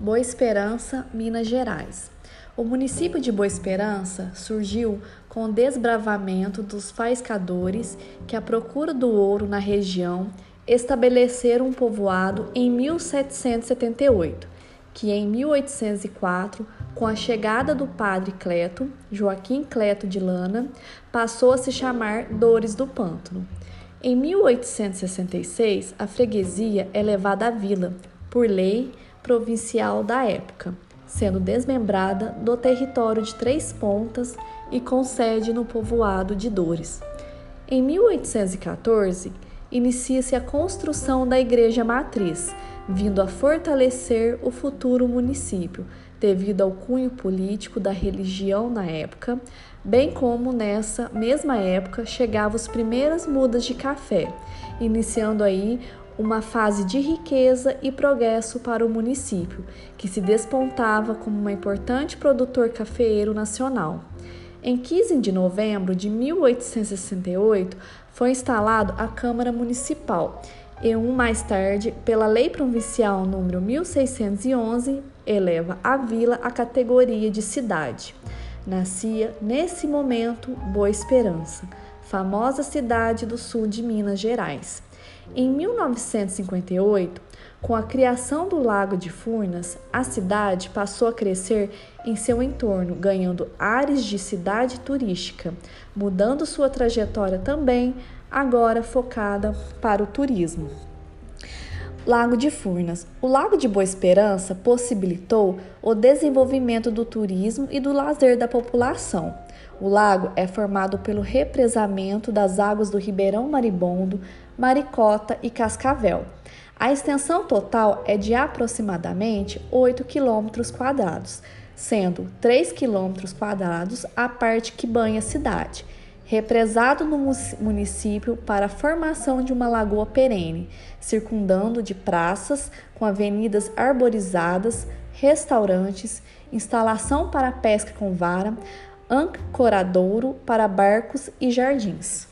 Boa Esperança, Minas Gerais. O município de Boa Esperança surgiu com o desbravamento dos faiscadores que, à procura do ouro na região, estabeleceram um povoado em 1778, que em 1804, com a chegada do padre Cleto, Joaquim Cleto de Lana, passou a se chamar Dores do Pântano. Em 1866, a freguesia é levada à vila, por lei provincial da época, sendo desmembrada do território de Três Pontas e com sede no povoado de Dores. Em 1814, inicia-se a construção da Igreja Matriz, vindo a fortalecer o futuro município, devido ao cunho político da religião na época, bem como nessa mesma época chegavam as primeiras mudas de café, iniciando aí uma fase de riqueza e progresso para o município, que se despontava como um importante produtor cafeeiro nacional. Em 15 de novembro de 1868, foi instalado a Câmara Municipal e um mais tarde, pela Lei Provincial número 1611, eleva a vila à categoria de cidade. Nascia nesse momento Boa Esperança, famosa cidade do sul de Minas Gerais. Em 1958, com a criação do Lago de Furnas, a cidade passou a crescer em seu entorno, ganhando áreas de cidade turística, mudando sua trajetória também, agora focada para o turismo. Lago de Furnas. O Lago de Boa Esperança possibilitou o desenvolvimento do turismo e do lazer da população. O lago é formado pelo represamento das águas do Ribeirão Maribondo, Maricota e Cascavel. A extensão total é de aproximadamente 8 km quadrados, sendo 3 km quadrados a parte que banha a cidade, represado no município para a formação de uma lagoa perene, circundando de praças com avenidas arborizadas, restaurantes, instalação para pesca com vara, ancoradouro para barcos e jardins.